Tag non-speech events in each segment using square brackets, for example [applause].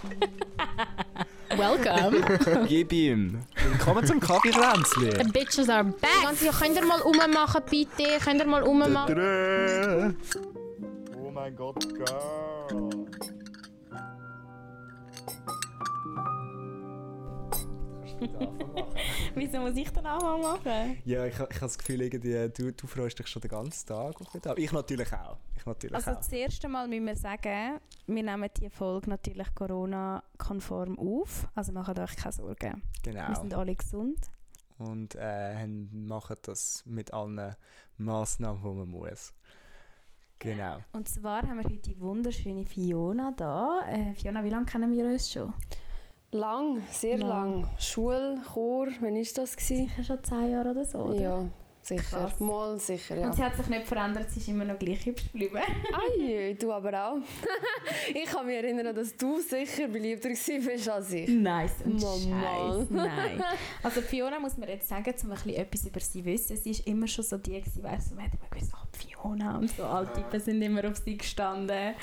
[laughs] Welcome. Gib ihm. Willkommen zum Kaffeekränzli. The bitches are back. Ganz ja, könnt ihr mal rummachen, bitte? Könnt ihr mal rummachen? Oh mein Gott, Girl. [laughs] Wieso muss ich den Anfang machen? Ja, ich, ich habe das Gefühl, irgendwie, du, du freust dich schon den ganzen Tag auf den Tag. Ich natürlich auch. Ich natürlich Also auch. das erste Mal müssen wir sagen, wir nehmen die Folge natürlich Corona-konform auf. Also macht euch keine Sorgen. Wir Genau. sind alle gesund. Und äh, machen das mit allen Massnahmen, die man muss. Genau. Und zwar haben wir heute die wunderschöne Fiona da. Äh, Fiona, wie lange kennen wir uns schon? Lang, sehr Lang. lang. Schul, Chor, wann war das? Sicher schon zehn Jahre oder so, oder? Ja, sicher. Krass. Mal sicher, ja. Und sie hat sich nicht verändert, sie ist immer noch gleich hübsch geblieben. Ei, [laughs] du aber auch. [laughs] ich kann mich erinnern, dass du sicher beliebter bist als ich. Nice und Mama. Nein. [laughs] Also Fiona muss man jetzt sagen, um ein bisschen etwas über sie zu wissen. Sie ist immer schon so die, gewesen, weißt du, man hat immer gewusst, oh, Fiona und so alle Typen sind immer auf sie gestanden.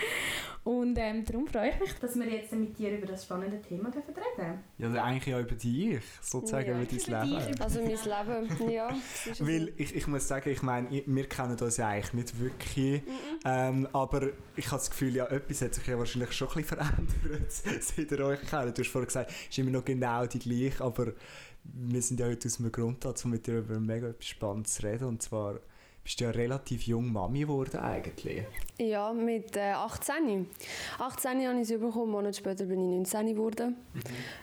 Und ähm, darum freue ich mich, dass wir jetzt mit dir über das spannende Thema dürfen reden Ja, also eigentlich ja über dich, sozusagen Ja, über dein über dich, Leben. über- Also mein Leben, ja. Weil ich, ich muss sagen, ich meine, wir kennen uns ja eigentlich nicht wirklich. Ähm, aber ich habe das Gefühl, ja, etwas hat sich ja wahrscheinlich schon ein bisschen verändert, [laughs] seit ihr euch kennt. Du hast vorhin gesagt, es ist immer noch genau die gleiche, aber wir sind ja heute aus einem Grund da, um mit dir über mega etwas Spannendes zu reden. Und zwar bist du ja relativ jung Mami geworden eigentlich. Ja, mit äh, 18. 18 habe ich es bekommen, einen Monat später bin ich 19 geworden.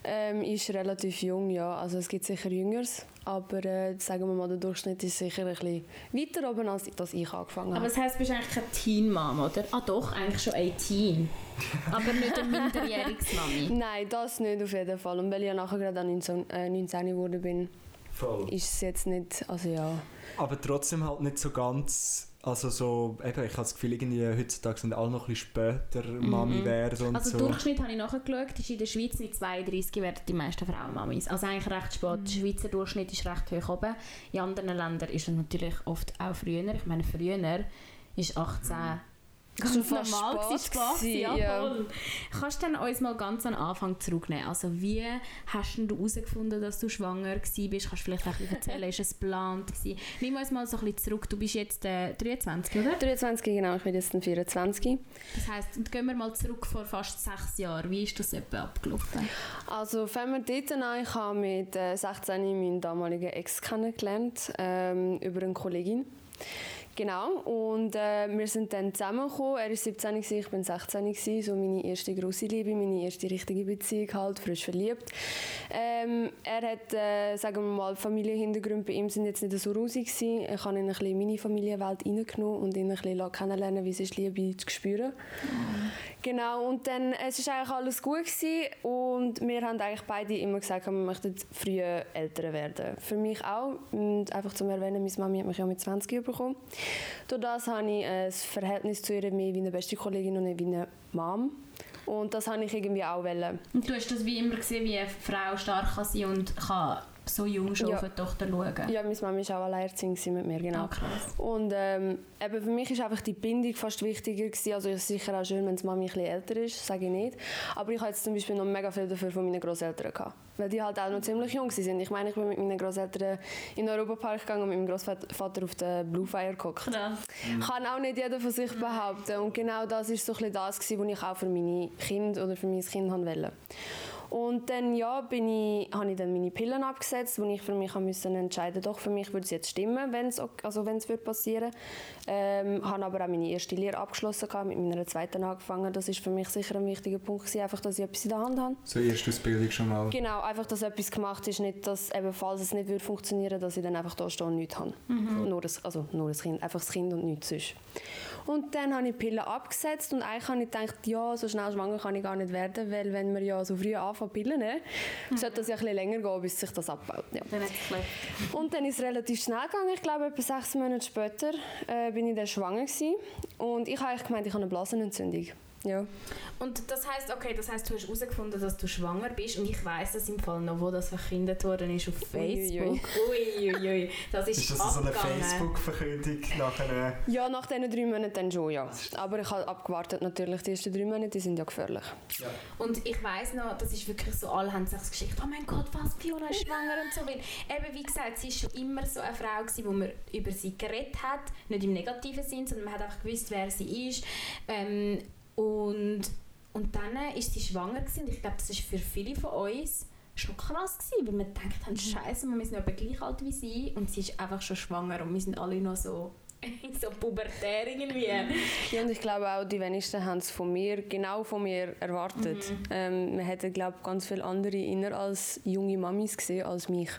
Ähm, ist relativ jung, ja. Also es gibt sicher Jüngeres, aber äh, sagen wir mal, der Durchschnitt ist sicher ein bisschen weiter oben, als dass ich angefangen Aber habe. das heisst, du bist eigentlich keine Teen-Mom, oder? Ah doch, eigentlich schon 18. [laughs] Aber nicht eine minderjähriges Mami. Nein, das nicht auf jeden Fall. Und weil ich ja nachher gerade an 19, äh, 19 geworden bin, Voll. ist es jetzt nicht, also ja. Aber trotzdem halt nicht so ganz. Also so, eben, ich habe das Gefühl, irgendwie heutzutage sind alle noch ein bisschen später Mami werden und Also so. Durchschnitt habe ich nachgeschaut, ist in der Schweiz mit 32 werden die meisten Frauen Mamis. Also eigentlich recht spät. Der Schweizer Durchschnitt ist recht hoch oben. In anderen Ländern ist es natürlich oft auch früher. Ich meine, früher ist 18 ganz Schon fast normal Spaß, gewesen, ja, ja. Kannst du uns mal ganz an den Anfang zurücknehmen? Also wie hast du herausgefunden, dass du schwanger warst? Kannst du vielleicht auch ein bisschen erzählen, ist es geplant gewesen? Nimm uns mal so ein bisschen zurück. Du bist jetzt äh, 23, oder? 23, genau, ich bin jetzt dann 24. Das heisst, und gehen wir mal zurück vor fast sechs Jahren. Wie ist das etwa abgelaufen? Also fangen wir dort an. Ich habe mit äh, 16 meinen damaligen Ex kennengelernt, ähm, über eine Kollegin. Genau, und äh, wir sind dann zusammengekommen. Er war 17, gewesen, ich bin 16, gewesen, so meine erste grosse Liebe, meine erste richtige Beziehung, halt, frisch verliebt. Ähm, er hat, äh, sagen wir mal, Familienhintergründe bei ihm sind jetzt nicht so rosig gewesen. Ich habe ihn in meine Familienwelt reingenommen und ihn ein bisschen kennenlernen, wie es ist, Liebe zu spüren. Genau, und dann, es ist eigentlich alles gut gewesen und wir haben eigentlich beide immer gesagt, wir möchten früh Eltern werden. Für mich auch, und einfach zum Erwähnen, meine Mami hat mich ja mit 20 bekommen. Durch das habe ich ein Verhältnis zu ihr mehr wie eine beste Kollegin und nicht wie eine Mom. Und das habe ich irgendwie auch wollen. Und du hast das wie immer gesehen, wie eine Frau stark kann sein und kann so jung schon Ja. auf eine Tochter schauen. Ja, meine Mami war auch alleinerziehend gewesen mit mir, genau. Krass. Und ähm, eben für mich ist einfach die Bindung fast wichtiger gewesen. Also es ist sicher auch schön, wenn die Mami ein bisschen älter ist, sage ich nicht. Aber ich hatte jetzt zum Beispiel noch mega viel dafür von meinen Großeltern gehabt, weil die halt auch noch ziemlich jung sind. Ich meine, ich bin mit meinen Großeltern in den Europapark gegangen und mit meinem Großvater auf den Blue Fire geguckt. Krass. Kann auch nicht jeder von sich behaupten. Und genau das ist so ein bisschen das, gewesen, was ich auch für meine Kinder oder für mein Kind wollte. Und dann ja, bin ich, habe ich dann meine Pillen abgesetzt, wo ich für mich haben müssen entscheiden doch für mich würde es jetzt stimmen, wenn es also wenn es wird passieren. Ähm, habe aber auch meine erste Lehre abgeschlossen gehabt, mit meiner zweiten angefangen. Das ist für mich sicher ein wichtiger Punkt gewesen, einfach, dass ich etwas in der Hand habe. So erste Ausbildung schon mal. Genau, einfach, dass etwas gemacht ist, nicht, dass eben, falls es nicht würde funktionieren, dass ich dann einfach da stehe und nichts habe. Nur, das, also nur das Kind, einfach das Kind und nichts sonst. Und dann habe ich die Pillen abgesetzt und eigentlich habe ich gedacht, ja, so schnell schwanger kann ich gar nicht werden, weil wenn wir ja so früh anfangen Pillen nehmen, sollte das ja ein bisschen länger gehen, bis sich das abbaut. Ja. Und dann ist es relativ schnell gegangen. Ich glaube, etwa sechs Monate später äh, bin ich dann schwanger gewesen. Und ich habe eigentlich gemeint, ich habe eine Blasenentzündung. Ja. Und das heißt, okay, das heißt, du hast herausgefunden, dass du schwanger bist und ich weiß das im Fall noch, wo das verkündet worden ist auf Facebook. Uiuiui, das ist, Ist das so eine abgegangen. Facebook-Verkündung nach einer... ja, nach diesen drei Monaten dann schon, ja. Aber ich habe abgewartet natürlich. Die ersten drei Monate die sind ja gefährlich. Und ich weiß noch, das ist wirklich so, alle haben sich das geschickt, oh mein Gott, was, Fiona ist schwanger und so. Weil eben, wie gesagt, sie war schon immer so eine Frau, gewesen, wo man über sie geredet hat, nicht im negativen Sinn, sondern man hat einfach gewusst, wer sie ist. Ähm, und, und dann ist sie schwanger gewesen. ich glaube, das ist für viele von uns schon krass gewesen, weil wir gedacht haben, Scheiße, wir sind aber gleich alt wie sie und sie ist einfach schon schwanger und wir sind alle noch so [laughs] so pubertär irgendwie. Ja, und ich glaube auch, die wenigsten haben es von mir, genau von mir erwartet. Ähm, man hätte, glaube ich, ganz viele andere inner als junge Mamis gesehen als mich.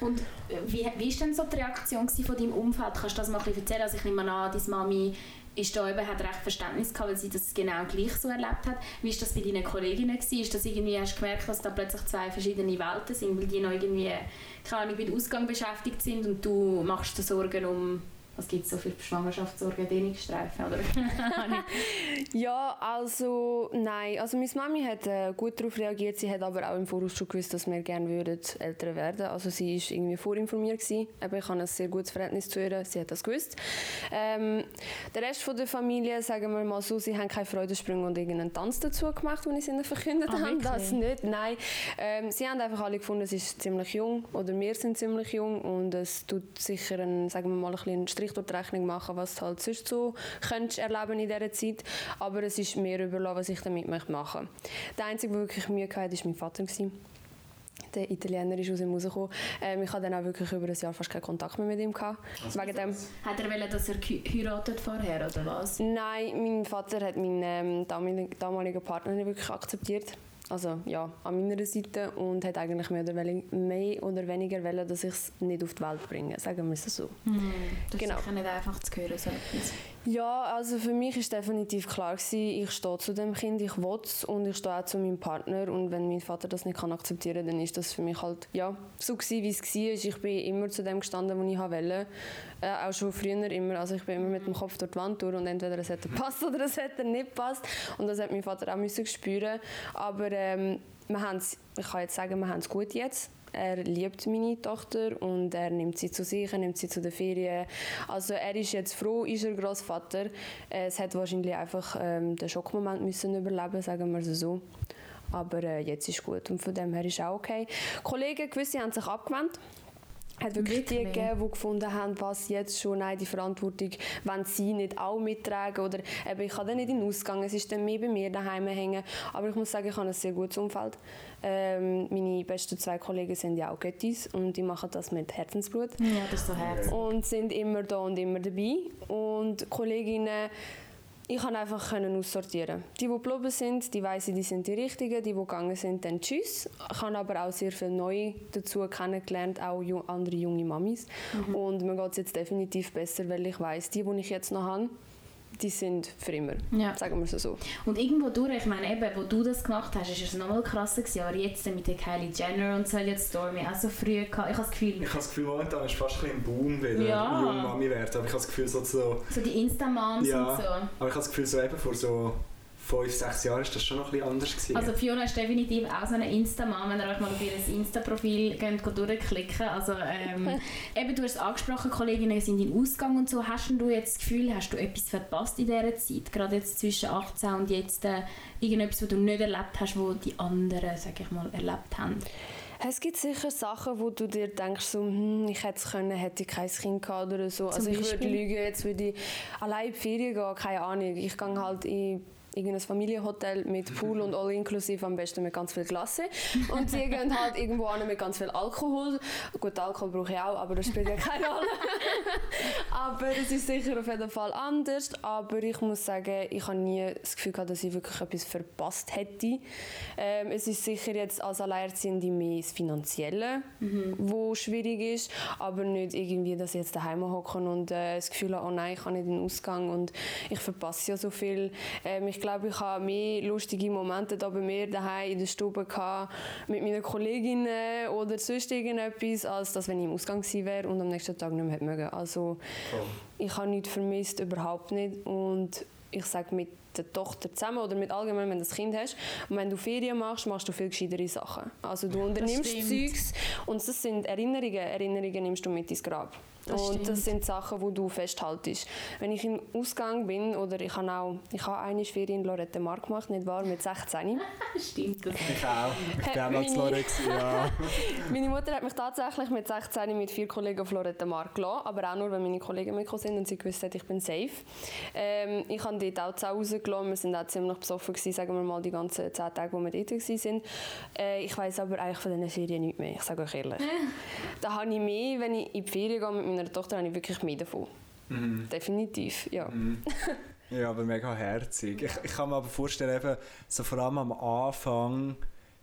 Und äh, wie, wie ist denn so die Reaktion von deinem Umfeld? Kannst du das mal ein bisschen erzählen? Also ich nehme an, deine Mami ist da eben, hat recht Verständnis gehabt, weil sie das genau gleich so erlebt hat. Wie ist das bei deinen Kolleginnen gewesen? Ist das irgendwie, hast du gemerkt, dass da plötzlich zwei verschiedene Welten sind, weil die noch irgendwie, keine Ahnung, mit Ausgang beschäftigt sind und du machst dir Sorgen um, was gibt es so für oder [laughs] Ja, also nein. Also meine Mami hat äh, gut darauf reagiert. Sie hat aber auch im Voraus schon gewusst, dass wir gerne würden Eltern werden. Also sie ist irgendwie vorinformiert gewesen. Aber ich habe ein sehr gutes Verhältnis zu ihr. Sie hat das gewusst. Ähm, der Rest von der Familie, sagen wir mal so, sie haben keine Freudensprünge und irgendeinen Tanz dazu gemacht, als ich es ihnen verkündet Ah, habe. Das nicht, nein. Ähm, sie haben einfach alle gefunden, sie ist ziemlich jung oder wir sind ziemlich jung und es tut sicher einen, sagen wir mal, ein bisschen Strich durch die Rechnung machen, was du halt sonst so könntest erleben in dieser Zeit. Aber es ist mir überlassen, was ich damit möchte machen Der Einzige, der wirklich Mühe hatte, war mein Vater. Gewesen. Der Italiener ist aus ihm rausgekommen. Ähm, ich hatte dann auch wirklich über ein Jahr fast keinen Kontakt mehr mit ihm. Gehabt. Wegen dem, Hat er wollen, dass er heiratet vorher, oder was? Nein, mein Vater hat meinen ähm, damaligen, damaligen Partner nicht wirklich akzeptiert. Also ja, an meiner Seite und hat eigentlich mehr oder, weniger, mehr oder weniger wollen, dass ich es nicht auf die Welt bringe, sagen wir es so. Das Genau. ist nicht einfach zu hören, so etwas. Ja, also für mich ist definitiv klar gewesen, ich stehe zu dem Kind, ich will es und ich stehe auch zu meinem Partner und wenn mein Vater das nicht kann akzeptieren, dann ist das für mich halt ja so gewesen, wie es war. Ich bin immer zu dem gestanden, wo ich wollte. Äh, auch schon früher immer, also ich bin immer mit dem Kopf durch die Wand durch und entweder es hätte [laughs] passt oder es hätte nicht passt und das hat mein Vater auch müssen spüren. Aber ähm, wir ich kann jetzt sagen, wir haben es gut jetzt. Er liebt meine Tochter und er nimmt sie zu sich, er nimmt sie zu den Ferien. Also er ist jetzt froh, ist er Großvater. Es hat wahrscheinlich einfach ähm, den Schockmoment müssen überleben, sagen wir so. Aber äh, jetzt ist gut und von dem her ist auch okay. Kollegen, gewisse haben sich abgewandt. hat wirklich die gegeben, die gefunden haben, was jetzt schon, nein, die Verantwortung, wenn sie nicht auch mittragen oder eben, ich kann dann nicht in den Ausgang, es ist dann mehr bei mir daheim hängen, aber ich muss sagen, ich habe ein sehr gutes Umfeld. Ähm, meine besten zwei Kollegen sind ja auch Göttis und die machen das mit Herzensblut Ja, das ist so Herz. und sind immer da und immer dabei. Und Kolleginnen, ich kann einfach können aussortieren. Die, die geblieben sind, die weiss ich, die sind die Richtigen. Die, die gegangen sind, dann tschüss. Ich habe aber auch sehr viel neu dazu kennengelernt, auch andere junge Mamis. Und mir geht es jetzt definitiv besser, weil ich weiss, die, die ich jetzt noch habe, die sind für immer. Ja. Sagen wir es so. Und irgendwo durch, ich meine, eben, wo du das gemacht hast, ist es nochmal krasser gewesen. Aber jetzt mit der Kylie Jenner und so jetzt Stormy auch so früh gehabt. Ich habe das Gefühl, Ich habe das Gefühl, momentan ist fast ein bisschen Boom wieder, Ja. junge Mami werden. Aber ich habe das Gefühl, so, so so die Insta-Moms ja, und so. aber ich habe das Gefühl, so eben vor so fünf, sechs Jahren ist das schon noch ein bisschen anders gewesen. Also Fiona ist definitiv auch so eine Insta-Mom, wenn ihr euch mal auf ihr Insta-Profil durchklicken. Also ähm, [laughs] eben, du hast es angesprochen, Kolleginnen sind in Ausgang und so. Hast du jetzt das Gefühl, hast du etwas verpasst in dieser Zeit? Gerade jetzt zwischen 18 und jetzt äh, irgendetwas, was du nicht erlebt hast, was die anderen, sag ich mal, erlebt haben? Es gibt sicher Sachen, wo du dir denkst, so, hm, ich hätte es können, hätte ich kein Kind gehabt oder so. also ich würde Beispiel? lügen, jetzt würde ich allein in die Ferien gehen, keine Ahnung. Ich gehe halt in irgendein Familienhotel mit Pool und all inklusive, am besten mit ganz viel Klasse. Und sie gehen halt irgendwo an mit ganz viel Alkohol. Gut, Alkohol brauche ich auch, aber das spielt ja keine Rolle. aber es ist sicher auf jeden Fall anders. Aber ich muss sagen, ich habe nie das Gefühl gehabt, dass ich wirklich etwas verpasst hätte. Ähm, es ist sicher jetzt als Alleinerziehende mehr das Finanzielle, wo schwierig ist, aber nicht irgendwie, dass ich jetzt daheim hocke und äh, das Gefühl habe, oh nein, ich kann nicht in den Ausgang und ich verpasse ja so viel. Ähm, ich glaube, ich habe mehr lustige Momente da bei mir daheim in der Stube gehabt, mit meinen Kolleginnen oder sonst irgendetwas, als dass wenn ich im Ausgang wäre und am nächsten Tag nicht mehr hätte mögen. Also Voll. ich habe nichts vermisst, überhaupt nicht. Und ich sage mit der Tochter zusammen oder mit allgemein, wenn du ein Kind hast. Und wenn du Ferien machst, machst du viel gescheitere Sachen. Also du unternimmst. Zeugs und das sind Erinnerungen. Erinnerungen nimmst du mit ins Grab. Das und stimmt. das sind Sachen, die du festhaltest. Wenn ich im Ausgang bin, oder ich habe auch, ich habe eine Ferien in Lorette Mar gemacht, nicht wahr, mit 16. [laughs] Stimmt das. Ich auch. Ich bin auch mal zu meine- Lore gewesen, ja. [laughs] Meine Mutter hat mich tatsächlich mit 16 mit vier Kollegen auf Lorette Mar gelassen, aber auch nur, weil meine Kollegen mitgekommen sind und sie gewusst hat, ich bin safe. Ähm, ich habe dort auch zu Hause gelassen, wir sind auch ziemlich besoffen gewesen, sagen wir mal, die ganzen 10 Tage, wo wir dort waren. Äh, ich weiß aber eigentlich von diesen Ferien nichts mehr, ich sage euch ehrlich. [laughs] da habe ich mehr, wenn ich in die Ferien gehe mit meiner Tochter, habe ich wirklich mehr davon. Definitiv, ja. [laughs] Ja, aber mega herzig. Ich, ich kann mir aber vorstellen, eben, so vor allem am Anfang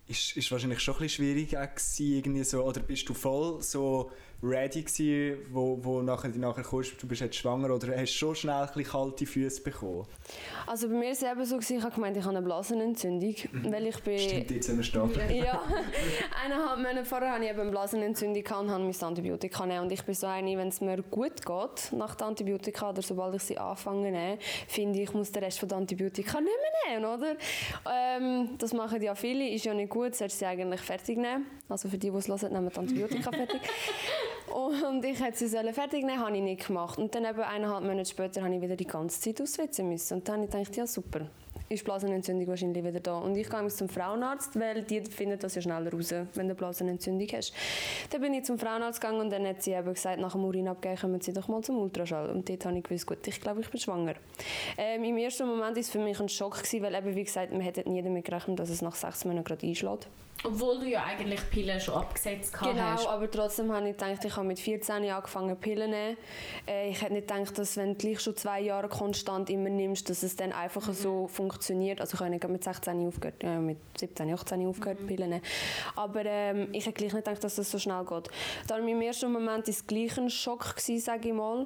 ist, ist wahrscheinlich schon ein bisschen schwierig gewesen, irgendwie so, oder bist du voll so ready gewesen, wo, wo nachher, nachher kommst, du bist jetzt schwanger, oder hast du schon schnell ein kalte Füße bekommen? Also bei mir war es eben so, gewesen, ich habe gemeint, ich habe eine Blasenentzündung, weil ich bin... Stimmt, jetzt sind wir starten. Ja, [laughs] eineinhalb Monate vorher hatte ich eben eine Blasenentzündung gehabt und habe mein Antibiotika genommen. Und ich bin so eine, wenn es mir gut geht nach den Antibiotika oder sobald ich sie anfange zu nehmen, finde ich, ich muss den Rest der Antibiotika nicht mehr nehmen, oder? Ähm, das machen ja viele, ist ja nicht gut, solltest sie eigentlich fertig nehmen. Also für die, die es hören, nehmen die Antibiotika fertig. [laughs] Und ich hätte sie sollen fertig nehmen, habe ich nicht gemacht. Und dann eben eineinhalb Monate später habe ich wieder die ganze Zeit auswitzen müssen. Und dann habe ich gedacht, ja super, ist Blasenentzündung wahrscheinlich wieder da. Und ich gehe zum Frauenarzt, weil die finden das ja schneller raus, wenn du Blasenentzündung hast. Dann bin ich zum Frauenarzt gegangen und dann hat sie eben gesagt, nach dem Urin abgeben, kommen sie doch mal zum Ultraschall. Und dort habe ich gewusst, gut, ich glaube, ich bin schwanger. Ähm, Im ersten Moment war es für mich ein Schock, gewesen, weil eben, wie gesagt, man hätte nie damit gerechnet, dass es nach sechs Monaten gerade einschlägt. Obwohl du ja eigentlich Pillen schon abgesetzt Genau, hast. aber trotzdem habe ich gedacht, ich habe mit 14 angefangen Pillen zu nehmen. Äh, ich hätte nicht gedacht, dass wenn du gleich schon zwei Jahre konstant immer nimmst, dass es dann einfach so funktioniert. Also ich habe nicht mit 16 aufgehört, äh, mit 17, 18 aufgehört Pillen zu nehmen. Aber ähm, ich hätte gleich nicht gedacht, dass das so schnell geht. Dann im ersten Moment war es gleich ein Schock, gewesen, sage ich mal.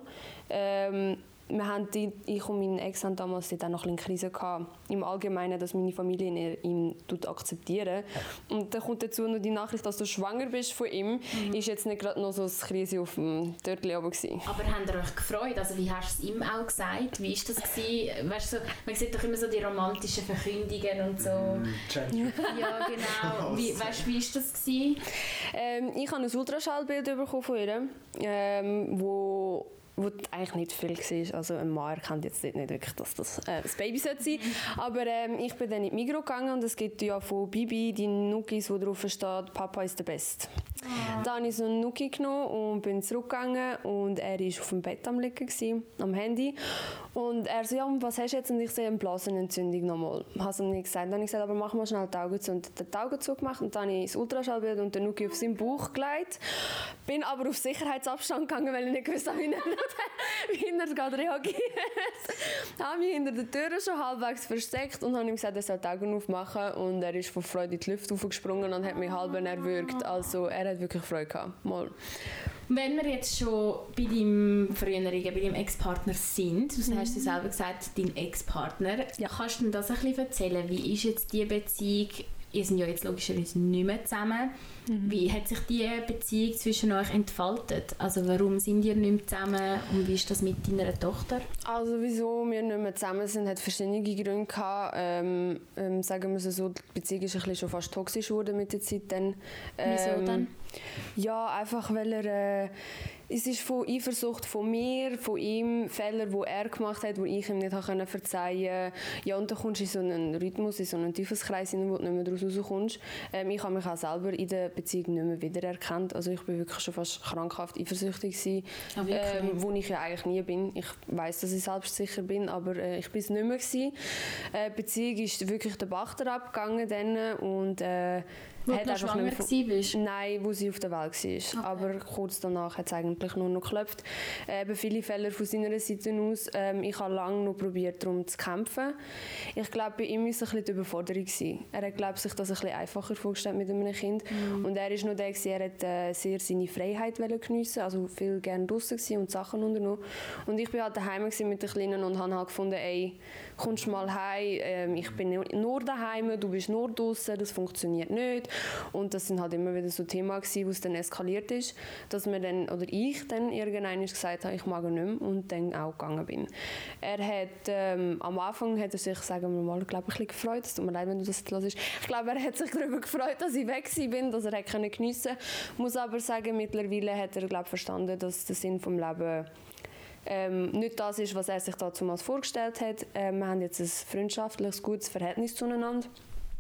Ähm, wir haben die, ich und mein Ex haben damals dort auch noch ein bisschen Krise gehabt. Im Allgemeinen, dass meine Familie ihn, ihn tut akzeptieren. Und dann kommt dazu noch die Nachricht, dass du schwanger bist von ihm. Ist jetzt nicht gerade noch so eine Krise auf dem Törtchen oben gewesen. Aber habt ihr euch gefreut? Also wie hast du es ihm auch gesagt? Wie ist das gewesen? Weißt du, so, man sieht doch immer so die romantischen Verkündungen und so. Ja, genau. [laughs] Wie, weißt du, wie ist das gewesen? Ähm, ich habe ein Ultraschallbild bekommen von ihr, ähm, wo wo eigentlich nicht viel war. Also ein Mann erkennt jetzt nicht wirklich, dass das äh, das Baby sollte sein Aber ähm, ich bin dann in die Migros gegangen und es gibt ja von Bibi die Nukis, wo drauf steht, Papa ist der Beste. Dann habe ich so einen Nuki genommen und bin zurückgegangen und er war auf dem Bett am liegen, gewesen, am Handy. Und er so, ja, was hast du jetzt? Und ich sehe eine Blasenentzündung nochmal. Ich habe es ihm nicht gesagt. Dann habe ich gesagt, aber mach mal schnell die Augen zu. Und hat die Augen zugemacht und dann habe ich das Ultraschallbild und den Nuki auf seinen Bauch gelegt. Bin aber auf Sicherheitsabstand gegangen, weil ich nicht gewusst habe, wie [laughs] wie er gerade reagiert. habe mich hinter der Tür schon halbwegs versteckt und habe ihm gesagt, er soll die Augen aufmachen. Und er ist vor Freude in die Luft aufgesprungen und hat mich halb erwürgt. Also er hat wirklich Freude gehabt. Mal. Wenn wir jetzt schon bei deinem früheren, bei deinem Ex-Partner sind, du hast ja selber gesagt, dein Ex-Partner, kannst du mir das ein bisschen erzählen? Wie ist jetzt die Beziehung? Ihr seid ja jetzt logischerweise nicht mehr zusammen. Wie hat sich die Beziehung zwischen euch entfaltet? Also warum sind ihr nicht mehr zusammen und wie ist das mit deiner Tochter? Also wieso wir nicht mehr zusammen sind, hat verschiedene Gründe gehabt. Ähm, ähm, sagen wir es so, die Beziehung ist ein bisschen schon fast toxisch geworden mit der Zeit dann. Wieso Ähm, dann? Ja, einfach weil er... Äh, es ist von Eifersucht von mir, von ihm, Fehler, die er gemacht hat, die ich ihm nicht habe verzeihen konnte. Ja, und dann kommst du in so einen Rhythmus, in so einen Teufelskreis, hinein, wo du nicht mehr daraus rauskommst. Ähm, ich habe mich auch selber in der Beziehung nicht mehr wiedererkannt. Also ich bin wirklich schon fast krankhaft eifersüchtig gewesen, Ah, ähm, wo ich ja eigentlich nie bin. Ich weiß, dass ich selbstsicher bin, aber äh, ich bin es nicht mehr gewesen. Äh, die Beziehung ist wirklich den Bach abgegangen dann und äh, Wo du hat einfach schwanger warst? Nein, wo sie auf der Welt war. Aber kurz danach hat es eigentlich nur noch geklopft. Äh, Eben viele Fälle von seiner Seite aus. Ähm, ich habe lange noch probiert, darum zu kämpfen. Ich glaube, bei ihm war es ein bisschen die Überforderung. Gewesen. Er hat glaub, sich das ein bisschen einfacher vorgestellt mit einem Kind. Und er ist noch der, gewesen, er hat äh, sehr seine Freiheit geniessen, also viel gerne draußen und Sachen unternommen. Und ich bin halt daheim mit den Kleinen und habe halt gefunden, ey, kommst mal heim, ähm, ich bin nur daheim, du bist nur draußen, das funktioniert nicht. Und das sind halt immer wieder so Themen gewesen, wo es dann eskaliert ist, dass mir dann, oder ich dann irgendwann gesagt habe, ich mag ihn nicht mehr und dann auch gegangen bin. Er hat, ähm, am Anfang hat er sich, sagen wir mal, glaube ich, ein bisschen gefreut, es tut mir leid, wenn du das hörst. Ich glaube, er hat sich darüber gefreut, dass ich weg bin, dass er hat geniessen konnte. muss aber sagen, mittlerweile hat er, glaube ich, verstanden, dass der Sinn vom Leben ähm, nicht das ist, was er sich damals vorgestellt hat. Ähm, wir haben jetzt ein freundschaftliches, gutes Verhältnis zueinander.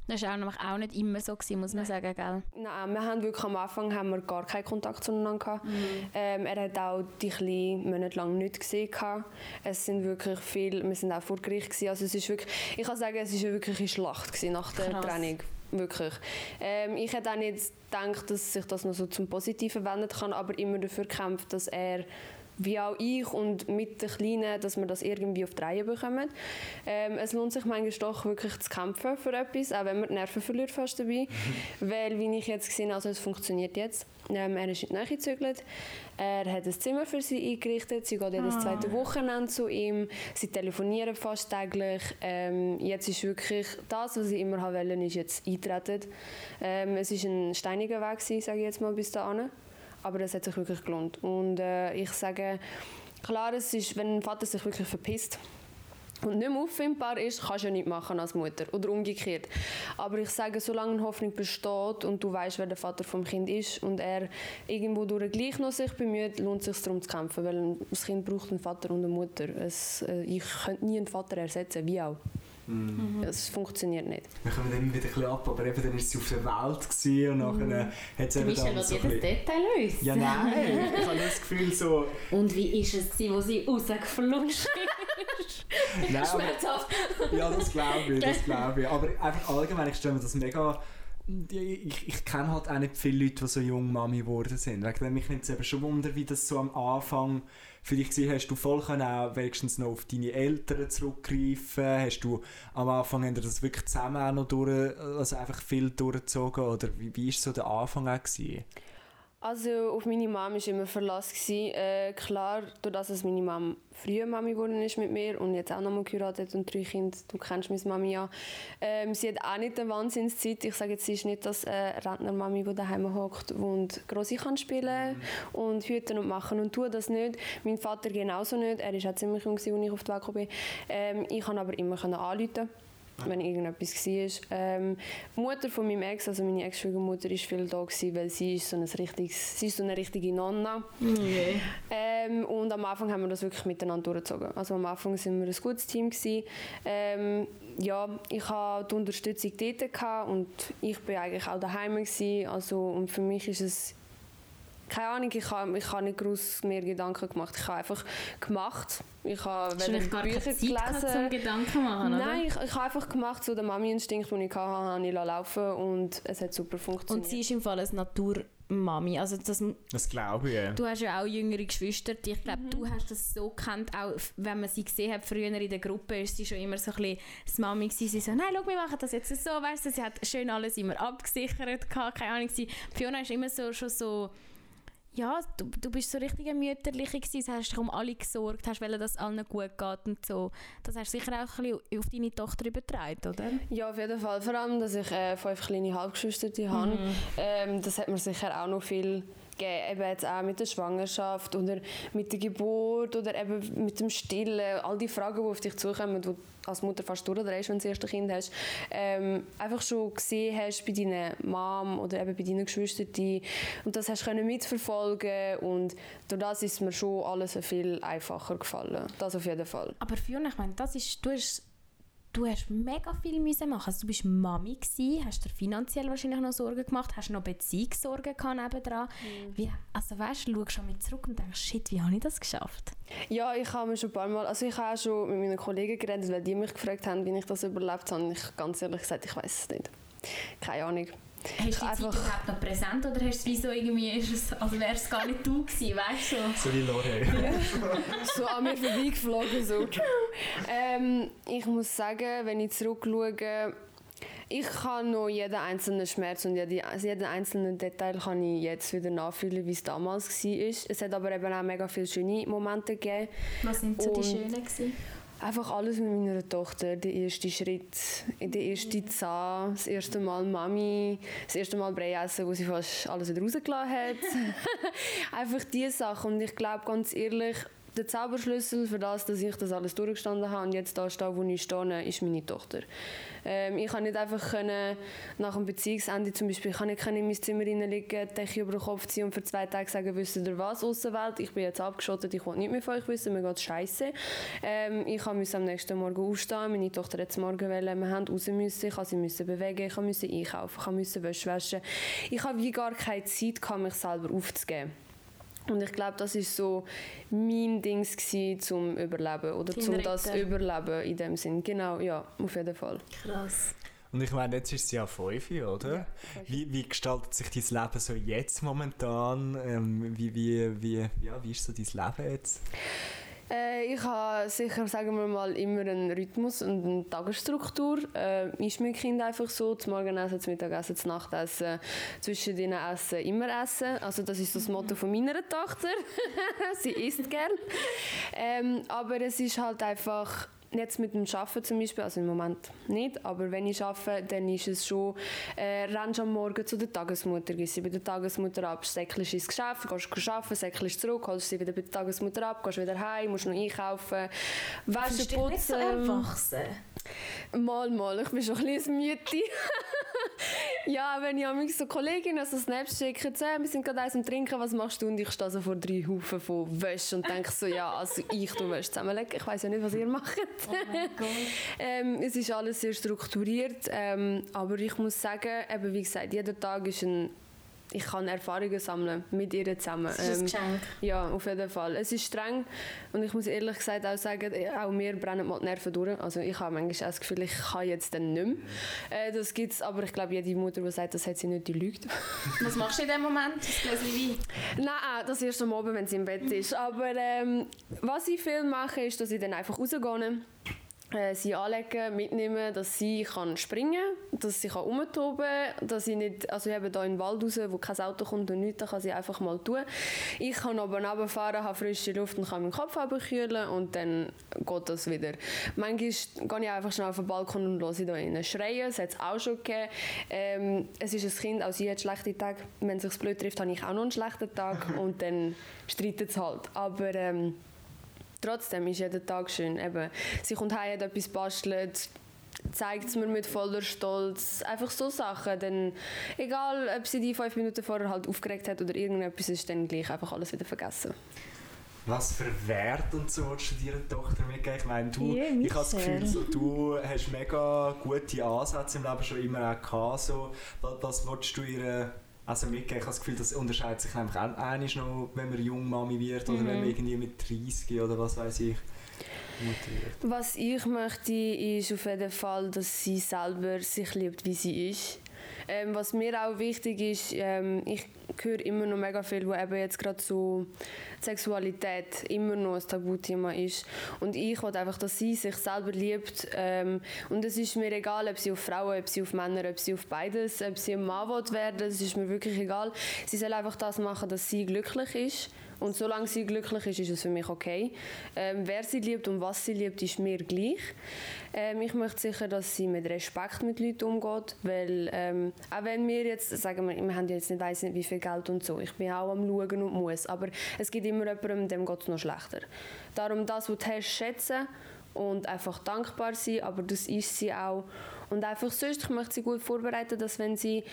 Das war auch, nämlich auch nicht immer so, gewesen, muss man sagen, gell? Nein, wir haben wirklich am Anfang haben wir gar keinen Kontakt zueinander gehabt. Mhm. Ähm, er hat auch die kleinen Monate lang nicht gesehen. Gehabt. Es sind wirklich viel, wir sind auch vor Gericht gewesen. Also es ist wirklich, ich kann sagen, es ist wirklich eine Schlacht gewesen nach der Krass. Trennung. Wirklich. Ähm, ich hätte auch nicht gedacht, dass sich das noch so zum Positiven wenden kann, aber immer dafür kämpft, dass er wie auch ich und mit den Kleinen, dass wir das irgendwie auf die Reihe bekommen. Ähm, es lohnt sich manchmal doch wirklich zu kämpfen für etwas, auch wenn man die Nerven verliert fast dabei. Weil, wie ich jetzt gesehen habe, also es funktioniert jetzt. Ähm, er ist in die Nähe gezügelt. Er hat ein Zimmer für sie eingerichtet. Sie geht jedes ah. zweite Wochenende zu ihm. Sie telefonieren fast täglich. Ähm, jetzt ist wirklich das, was sie immer wollen, ist jetzt eintreten. Ähm, es ist ein steiniger Weg, sage ich jetzt mal, bis dahin aber es hat sich wirklich gelohnt. Und äh, ich sage, klar, es ist, wenn ein Vater sich wirklich verpisst, und nicht mehr auffindbar ist, kannst du ja nicht machen als Mutter oder umgekehrt. Aber ich sage, solange eine Hoffnung besteht und du weißt, wer der Vater vom Kind ist und er irgendwo durch gleich noch sich bemüht, lohnt es sich darum zu kämpfen, weil das Kind braucht einen Vater und eine Mutter. Es, äh, ich könnte nie einen Vater ersetzen, wie auch. Mhm. Es funktioniert nicht. Wir kommen dann wieder ein bisschen ab, aber eben dann war sie auf der Welt und nachher mhm. hat es eben dann so jedes Detail wissen. Ja, nein, [laughs] ich habe das Gefühl so... Und wie ist es sie, wo sie rausgeflutscht ist? [laughs] nein, Schmerzhaft. ja, das glaube ich, das glaube ich. Aber einfach allgemein, ich stelle mir das mega... Ich, ich kenne halt auch nicht viele Leute, die so jung Mami geworden sind. Wegen mich nimmt es eben schon Wunder, wie das so am Anfang vielleicht gesehen, hast du voll können auch wenigstens noch auf deine Eltern zurückgreifen Hast du am Anfang haben das wirklich zusammen auch noch durch, also einfach viel durchgezogen? Oder wie, wie so der Anfang auch? Also auf meine Mom war immer Verlass. Äh, klar, dadurch, dass meine Mom früher Mami geworden ist mit mir und jetzt auch noch mal geheiratet und drei Kinder, du kennst meine Mami ja. Ähm, sie hat auch nicht eine Wahnsinnszeit. Ich sage jetzt, sie ist nicht das äh, Rentner-Mami, die daheim hockt und Grossi kann spielen mhm. und hüten und machen und tun das nicht. Mein Vater genauso nicht. Er war auch ziemlich jung, als ich auf die Welt kam. Ähm, ich konnte aber immer anrufen wenn irgendetwas war. Ähm, die Mutter von meinem Ex, also meine Ex-Schwiegermutter, war viel da, gewesen, weil sie ist so, ein richtiges, sie ist so eine richtige Nonna. Okay. Ähm, und am Anfang haben wir das wirklich miteinander durchgezogen. Also am Anfang waren wir ein gutes Team. Ähm, ja, ich hatte die Unterstützung dort und ich war eigentlich auch daheim. Gewesen. Also, und für mich ist es keine Ahnung, ich habe ich hab nicht groß mehr Gedanken gemacht. Ich habe einfach gemacht. Ich habe Bücher gelesen. zum Gedanken machen, Nein, ich, ich habe einfach gemacht, so den Mami-Instinkt, den ich hatte, habe ich laufen und es hat super funktioniert. Und sie ist im Fall eine Naturmami. Also das, das glaube ich, ja. Du hast ja auch jüngere Geschwister. Ich glaube, mhm. du hast das so kennt, auch wenn man sie gesehen hat früher in der Gruppe, ist sie schon immer so ein bisschen das Mami gewesen. Sie so, nein, schau, wir machen das jetzt so, weißt du, sie hat schön alles immer abgesichert, gehabt, keine Ahnung. Fiona ist immer so, schon so ja, du, du bist so richtig eine mütterliche gewesen, hast dich um alle gesorgt, hast wollen, dass es allen gut geht und so. Das hast du sicher auch ein bisschen auf deine Tochter übertragen, oder? Ja, auf jeden Fall. Vor allem, dass ich äh, fünf kleine Halbgeschwister mhm. habe. Ähm, das hat mir sicher auch noch viel gegeben, eben jetzt auch mit der Schwangerschaft oder mit der Geburt oder eben mit dem Stillen, all die Fragen, die auf dich zukommen, die du als Mutter fast durchdrehst, wenn du das erste Kind hast, ähm, einfach schon gesehen hast bei deiner Mom oder eben bei deinen Geschwistern und das hast du mitverfolgen und durch das ist mir schon alles viel einfacher gefallen, das auf jeden Fall. Aber Fiona, ich meine, das ist, du hast du hast mega viel müssen machen. Also du bist Mami gewesen, hast dir finanziell wahrscheinlich noch Sorgen gemacht, hast noch Beziehungssorgen gehabt nebendran. Mhm. Wie, also weißt, du schaust schon mit zurück und denkst, shit, wie habe ich das geschafft? Ja, ich habe mir schon ein paar Mal, also ich habe schon mit meinen Kollegen geredet, weil die mich gefragt haben, wie ich das überlebt habe. Und ich ganz ehrlich gesagt, ich weiß es nicht. Keine Ahnung. Hast du die Zeit überhaupt noch präsent oder hast du es wie so irgendwie, ist es, also wäre es gar nicht du gewesen, weißt du? So, so wie Lore. Ja. [laughs] so an mir vorbeigeflogen. So. Ähm, ich muss sagen, wenn ich zurückschaue, ich kann noch jeden einzelnen Schmerz und jeden, jeden einzelnen Detail kann ich jetzt wieder nachfühlen, wie es damals war. Es hat aber eben auch mega viele schöne Momente gegeben. Was sind so und, die schönen gewesen? Einfach alles mit meiner Tochter. Der erste Schritt, der erste Zahn, das erste Mal Mami, das erste Mal Brei essen, wo sie fast alles wieder rausgelassen hat. [laughs] Einfach diese Sachen. Und ich glaube, ganz ehrlich, der Zauberschlüssel für das, dass ich das alles durchgestanden habe und jetzt da stehe, wo ich stehe, ist meine Tochter. Ähm, ich kann nicht einfach können, nach einem Beziehungsende zum Beispiel, ich kann nicht in mein Zimmer reinlegen, Decke über den Kopf ziehen und für zwei Tage sagen, wisst ihr was, Außenwelt, ich bin jetzt abgeschottet, ich will nicht mehr von euch wissen, mir geht scheiße. Ähm, ich musste am nächsten Morgen aufstehen, meine Tochter hat morgen wollen, wir haben raus müssen, ich sie bewegen, ich musste einkaufen, ich musste Wäsche waschen. Ich habe wie gar keine Zeit, mich selber aufzugeben. Und ich glaube, das ist so mein Ding zum Überleben oder zum das Überleben in dem Sinn. Genau, ja, auf jeden Fall. Krass. Und ich meine, jetzt ist es ja fünf, oder? Ja, wie, wie gestaltet sich dein Leben so jetzt momentan? Ähm, wie, wie, wie, ja, wie ist so dein Leben jetzt? Äh, ich habe sicher, sagen wir mal, immer einen Rhythmus und eine Tagesstruktur. Äh, ist mein Kind einfach so, zum Morgenessen, zum Mittagessen, zum Nachtessen, zwischen den Essen immer essen. Also das ist das Motto von meiner Tochter. [laughs] Sie isst gern. Ähm, aber es ist halt einfach jetzt mit dem Arbeiten zum Beispiel, also im Moment nicht, aber wenn ich arbeite, dann ist es schon, äh, rennst am Morgen zu der Tagesmutter, gehst sie bei der Tagesmutter ab, säckelst ins Geschäft, gehst arbeiten, säckelst zurück, holst sie wieder bei der Tagesmutter ab, gehst wieder heim, musst noch einkaufen, wäsche putzen. Nicht so erwachsen? Mal, mal, ich bin schon ein bisschen müde. [laughs] ja, wenn ich mich so Kolleginnen so Snaps schicke, hey, wir sind gerade eins am Trinken, was machst du? Und ich stehe so vor drei Haufen von Wäsche und denke so, ja, also ich tu Wäsche zusammenlegen, ich weiß ja nicht, was ihr macht. Oh [laughs] ähm, es ist alles sehr strukturiert, ähm, aber ich muss sagen, eben, wie gesagt, jeder Tag ist ein ich kann Erfahrungen sammeln mit ihr zusammen. Das ist ein ähm, Geschenk. Ja, auf jeden Fall. Es ist streng und ich muss ehrlich gesagt auch sagen, auch mir brennen mal die Nerven durch. Also ich habe manchmal das Gefühl, ich kann jetzt dann nicht mehr. Äh, das gibt es, aber ich glaube, jede Mutter, die sagt, das hat sie nicht, die lügt. [laughs] Was machst du in dem Moment? Das Wein? Nein, das erst am Abend, wenn sie im Bett ist. Aber ähm, was ich viel mache, ist, dass ich dann einfach rausgehe sie anlegen, mitnehmen, dass sie kann springen kann, dass sie kann rumtoben kann, dass ich nicht, also ich habe hier den Wald raus, wo kein Auto kommt und nichts, dann kann sie einfach mal tun. Ich kann aber runterfahren, habe frische Luft und kann meinen Kopf abkühlen und dann geht das wieder. Manchmal gehe ich einfach schnell auf den Balkon und höre sie da innen schreien, das hat es auch schon gegeben. Ähm, es ist ein Kind, auch sie hat schlechte Tage, wenn es sich blöd trifft, habe ich auch noch einen schlechten Tag [laughs] und dann streitet es halt. Aber ähm, trotzdem ist jeder Tag schön. Eben, sie kommt heim, hat etwas bastelt, zeigt es mir mit voller Stolz. Einfach so Sachen. Dann, egal, ob sie die fünf Minuten vorher halt aufgeregt hat oder irgendetwas, ist dann gleich einfach alles wieder vergessen. Was für Wert und so willst du deiner Tochter mitgeben? Ich meine, du, yeah, ich habe das Gefühl, so, du hast mega gute Ansätze im Leben schon immer auch gehabt. So, was, was willst du ihr also mitgeben. Ich habe das Gefühl, das unterscheidet sich einfach auch noch, wenn man jung Mami wird oder mhm. wenn man irgendwie mit 30 oder was weiß ich motiviert. Was ich möchte, ist auf jeden Fall, dass sie selber sich liebt, wie sie ist. Ähm, was mir auch wichtig ist, ähm, ich höre immer noch mega viel, wo eben jetzt gerade so Sexualität immer noch ein Tabuthema ist. Und ich will einfach, dass sie sich selber liebt. Ähm, und es ist mir egal, ob sie auf Frauen, ob sie auf Männer, ob sie auf beides, ob sie ein Mann werden, es ist mir wirklich egal. Sie soll einfach das machen, dass sie glücklich ist und solange sie glücklich ist, ist es für mich okay. Ähm, wer sie liebt und was sie liebt, ist mir gleich. Ähm, ich möchte sicher, dass sie mit Respekt mit Leuten umgeht, weil ähm, auch wenn wir jetzt, sagen wir, wir haben jetzt nicht weiss wie viel Geld und so, ich bin auch am schauen und muss, aber es gibt immer jemanden, dem geht es noch schlechter. Darum das, was du hast, schätzen und einfach dankbar sein, aber das ist sie auch. Und einfach sonst, ich möchte sie gut vorbereiten, dass wenn sie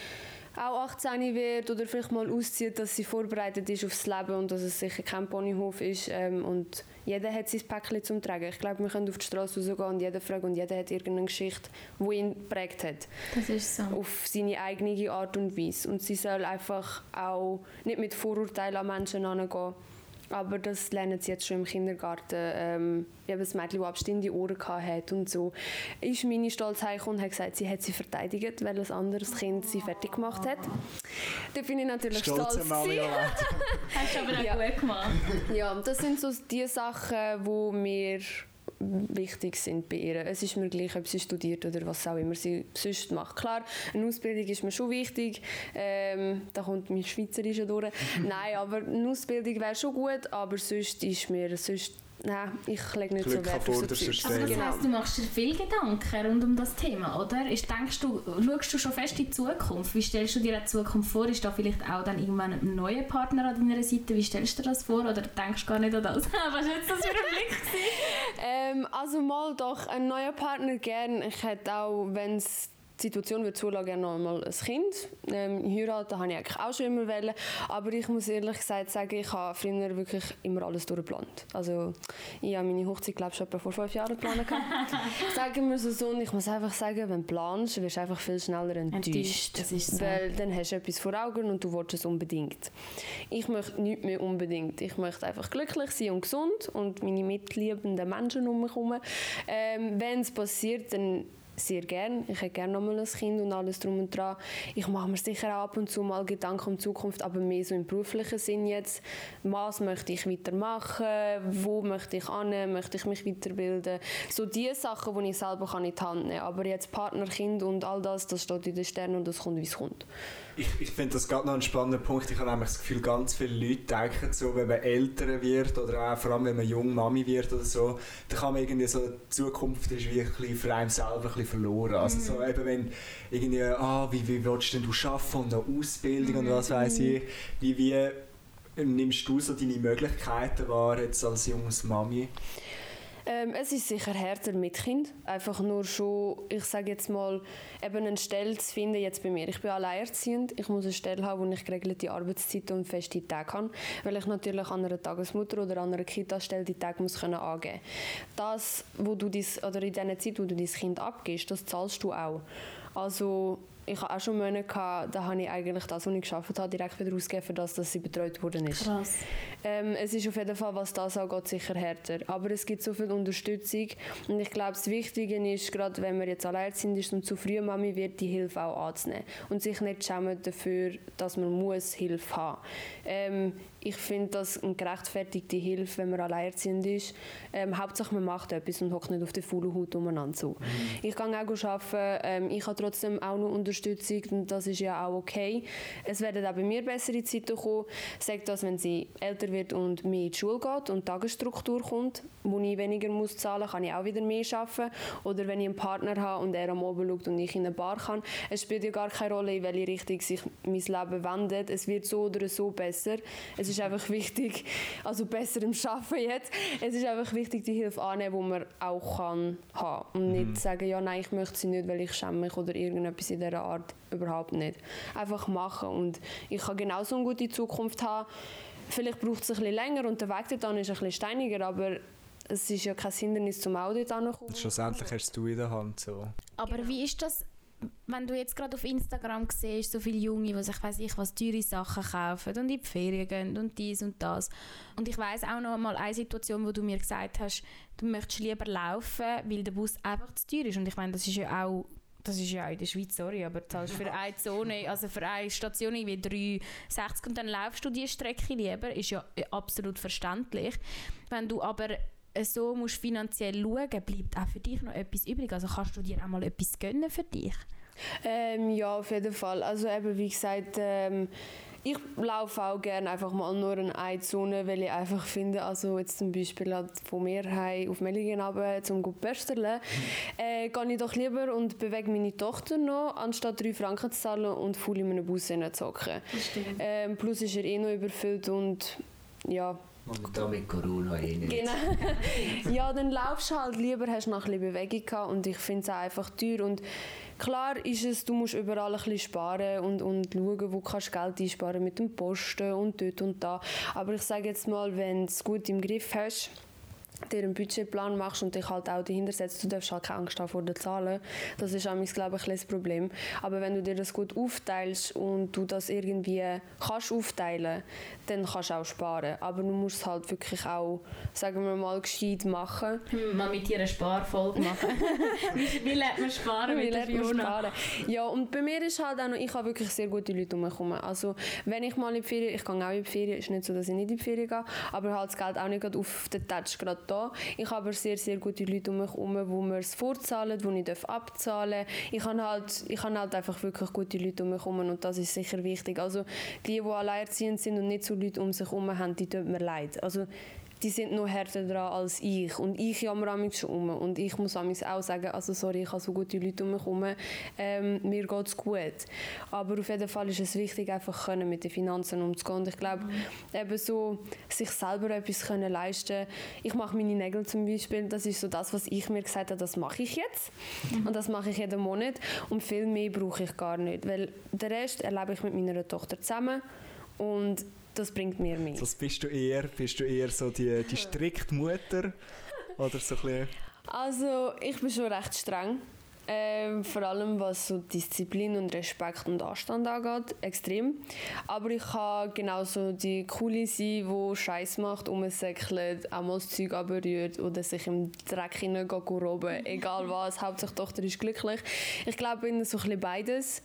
auch 18 wird oder vielleicht mal auszieht, dass sie vorbereitet ist aufs Leben und dass es sicher kein Ponyhof ist ähm, und jeder hat sein Päckchen zum Tragen. Ich glaube, wir können auf die Straße rausgehen und jeder fragen und jeder hat irgendeine Geschichte, die ihn geprägt hat. Das ist so. Auf seine eigene Art und Weise. Und sie soll einfach auch nicht mit Vorurteilen an Menschen herangehen aber das lernen sie jetzt schon im Kindergarten. Ähm, ich habe ein Mädchen, das abstehende Ohren hatte und so. Ist meine Stolz heimgekommen und hat gesagt, sie hat sie verteidigt, weil ein anderes Kind sie fertig gemacht hat. Da bin ich natürlich Stolz. stolz. Hast du aber auch ja. gut gemacht. Ja, das sind so die Sachen, die mir wichtig sind bei ihr. Es ist mir gleich, ob sie studiert oder was auch immer sie sonst macht. Klar, eine Ausbildung ist mir schon wichtig. Ähm, da kommt mein Schweizerische durch. [laughs] Nein, aber eine Ausbildung wäre schon gut, aber sonst ist mir sonst nein, ich lege nicht Glück so Wert auf so. Stelle. Aber das Genau. heisst, du machst dir viel Gedanken rund um das Thema, oder? Ist, denkst du, schaust du schon fest in die Zukunft? Wie stellst du dir die Zukunft vor? Ist da vielleicht auch dann irgendwann ein neuer Partner an deiner Seite? Wie stellst du dir das vor? Oder denkst du gar nicht an das? [laughs] Was ist jetzt das für ein Blick? Ähm, also mal doch, ein neuer Partner gern. Ich hätte auch, wenn es die Situation wird zulassen, gerne noch einmal ein Kind. Ähm, heiraten habe ich eigentlich auch schon immer wollen. Aber ich muss ehrlich gesagt sagen, ich habe früher wirklich immer alles durchgeplant. Also ich habe meine Hochzeit, glaube ich, schon etwa vor fünf Jahren geplant. [laughs] sagen wir so. Und ich muss einfach sagen, wenn du planst, wirst du einfach viel schneller enttäuscht. Enttäuscht, das ist so. Weil dann hast du etwas vor Augen und du willst es unbedingt. Ich möchte nichts mehr unbedingt. Ich möchte einfach glücklich sein und gesund und meine mitliebenden Menschen um mich herum. Ähm, wenn es passiert, dann sehr gern. Ich hätte gerne nochmal ein Kind und alles drum und dran. Ich mache mir sicher auch ab und zu mal Gedanken um die Zukunft, aber mehr so im beruflichen Sinn jetzt. Was möchte ich weitermachen? Wo möchte ich an? Möchte ich mich weiterbilden? So die Sachen, die ich selber kann in die Hand nehmen kann. Aber jetzt Partner, Kind und all das, das steht in den Sternen und das kommt, wie es kommt. Ich, ich finde das gerade noch ein spannender Punkt. Ich habe nämlich das Gefühl, ganz viele Leute denken so, wenn man älter wird oder auch vor allem, wenn man jung Mami wird oder so, dann kann man irgendwie so, die Zukunft ist wie bisschen für einen selber ein bisschen verloren. Also so eben, wenn irgendwie, ah, wie, wie willst denn du arbeiten und eine Ausbildung und was weiß ich, wie, wie nimmst du so deine Möglichkeiten wahr jetzt als junges Mami? Ähm, es ist sicher härter mit Kind. Einfach nur schon, ich sage jetzt mal, eben eine Stelle zu finden, jetzt bei mir. Ich bin alleinerziehend. Ich muss eine Stelle haben, wo ich geregelte Arbeitszeiten und feste Tage habe. Weil ich natürlich an einer Tagesmutter oder an einer Kita-Stelle die Tage muss können angeben Das, wo du dies, oder in dieser Zeit, wo du dein Kind abgibst, das zahlst du auch. Also ich hatte auch schon Monate, gehabt, da habe ich eigentlich das, was ich geschafft habe, direkt wieder ausgegeben, für das, dass sie betreut worden ist. Krass. Ähm, es ist auf jeden Fall, was das angeht, sicher härter. Aber es gibt so viel Unterstützung. Und ich glaube, das Wichtige ist, gerade wenn man jetzt alleinerziehend ist und zu früh Mami wird, die Hilfe auch anzunehmen. Und sich nicht schämen dafür, dass man muss Hilfe haben ähm, Ich finde das eine gerechtfertigte Hilfe, wenn man alleinerziehend ist. Ähm, Hauptsache, man macht etwas und hockt nicht auf der faulen Haut umeinander zu. Ich kann auch arbeiten. Ähm, ich habe trotzdem auch noch Unterstützung und das ist ja auch okay. Es werden auch bei mir bessere Zeiten kommen. Sagt das, wenn sie älter wird und mehr in die Schule geht und die Tagesstruktur kommt, wo ich weniger muss zahlen muss, kann ich auch wieder mehr arbeiten. Oder wenn ich einen Partner habe und er am Oben schaut und ich in eine Bar kann. Es spielt ja gar keine Rolle, in welche Richtung sich mein Leben wendet. Es wird so oder so besser. Es ist einfach wichtig, also besser im Arbeiten jetzt, es ist einfach wichtig, die Hilfe annehmen, die man auch kann haben und nicht sagen, ja nein, ich möchte sie nicht, weil ich schäme mich oder irgendetwas in dieser Art, überhaupt nicht. Einfach machen und ich kann genauso eine gute Zukunft haben. Vielleicht braucht es ein bisschen länger und der Weg dorthin ist ein bisschen steiniger, aber es ist ja kein Hindernis zum auch dort hinzukommen. Schlussendlich hast du in der Hand so. Aber wie ist das, wenn du jetzt gerade auf Instagram siehst, so viele Junge, die sich, weiss ich was, teure Sachen kaufen und in die Ferien gehen und dies und das. Und ich weiss auch noch mal eine Situation, wo du mir gesagt hast, du möchtest lieber laufen, weil der Bus einfach zu teuer ist. Und ich meine, das ist ja auch das ist ja auch in der Schweiz, sorry, aber du zahlst für [laughs] eine Zone, also für eine Station wie 3,60 und dann laufst du die Strecke lieber, ist ja absolut verständlich. Wenn du aber so musst finanziell schauen, bleibt auch für dich noch etwas übrig. Also kannst du dir auch mal etwas gönnen für dich? Ähm, ja, auf jeden Fall. Also eben, wie gesagt, ähm, ich laufe auch gerne einfach mal nur in eine Zone, weil ich einfach finde, also jetzt zum Beispiel halt von mir heim auf Mellingen runter zum gut pösterlen, äh, gehe ich doch lieber und bewege meine Tochter noch, anstatt drei Franken zu zahlen und voll in einem Bus zu hocken. Ähm, plus ist er eh noch überfüllt und ja, Momentan mit Corona eh nicht. Genau. [laughs] ja, dann laufst du halt lieber, hast noch ein bisschen Bewegung gehabt und ich finde es einfach teuer und klar ist es, du musst überall ein bisschen sparen und, und schauen, wo kannst du Geld einsparen mit dem Posten und dort und da. Aber ich sage jetzt mal, wenn du es gut im Griff hast, dir einen Budgetplan machst und dich halt auch dahinter setzt, du darfst halt keine Angst haben vor den Zahlen. Das ist amigs, glaube ich, ein das Problem. Aber wenn du dir das gut aufteilst und du das irgendwie kannst aufteilen, dann kannst du auch sparen. Aber du musst es halt wirklich auch, sagen wir mal, gescheit machen. Mal mit dir eine Sparfolge machen. [laughs] wie, lernt man sparen Wie mit lernt man sparen? Ja, und bei mir ist halt auch noch, ich habe wirklich sehr gute Leute um herum. Also, wenn ich mal in die Ferien, ich gehe auch in die Ferien, ist nicht so, dass ich nicht in die Ferien gehe, aber halt das Geld auch nicht auf den Touch gerade da. Ich habe aber sehr, sehr gute Leute um mich herum, wo mir es vorzahlen, wo ich darf abzahlen Ich habe halt, ich habe halt einfach wirklich gute Leute um mich herum und das ist sicher wichtig. Also, die, die alleinerziehend sind und nicht so Leute um sich herum haben, die tut mir leid. Also, die sind noch härter dran als ich. Und ich jammer schon um. Und ich muss auch sagen, also sorry, ich habe so gute Leute um mich herum, ähm, mir geht es gut. Aber auf jeden Fall ist es wichtig, einfach können mit den Finanzen umzugehen. Und ich glaube, eben so, sich selber etwas können leisten Ich mache meine Nägel zum Beispiel, das ist so das, was ich mir gesagt habe, das mache ich jetzt. Mhm. Und das mache ich jeden Monat. Und viel mehr brauche ich gar nicht. Weil den Rest erlebe ich mit meiner Tochter zusammen. Und das bringt mir mehr. Das bist du eher, bist du eher so die, die strikte Mutter? Oder so ein Also, ich bin schon recht streng. Ähm, vor allem was so Disziplin und Respekt und Anstand angeht, extrem. Aber ich kann genauso die Coole sein, die Scheiß macht, umsäckelt, auch mal das Zeug abrührt oder sich im Dreck hineingeht, egal was. Hauptsache die Tochter ist glücklich. Ich glaube, ich bin so ein bisschen beides.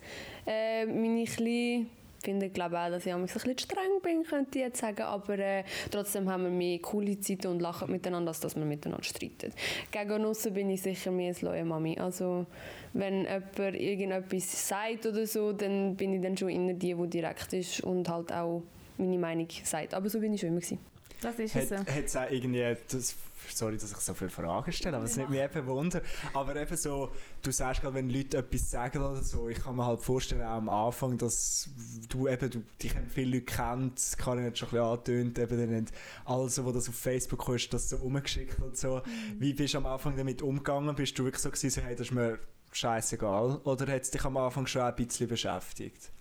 Äh, meine kleine finde glaube auch, dass ich ein bisschen streng bin, könnte ich jetzt sagen, aber äh, trotzdem haben wir mehr coole Zeiten und lachen miteinander, als dass wir miteinander streiten. Gegen aussen bin ich sicher mehr als neue Mami. Also wenn jemand irgendetwas sagt oder so, dann bin ich dann schon immer die, die direkt ist und halt auch meine Meinung sagt. Aber so bin ich schon immer gewesen. Das ist es. Hat es auch irgendwie, das sorry, dass ich so viele Fragen stelle, aber es nimmt mich eben Wunder. Aber eben so, du sagst gerade, wenn Leute etwas sagen oder so, ich kann mir halt vorstellen, auch am Anfang, dass du eben, du, dich viele Leute kennt, kann ich jetzt schon ein bisschen angetönt, eben dann haben alle, wo das auf Facebook kommt, das so umgeschickt und so. Mhm. Wie bist du am Anfang damit umgegangen? Bist du wirklich so gewesen, so, hey, das ist mir scheißegal? Oder hat es dich am Anfang schon ein bisschen beschäftigt?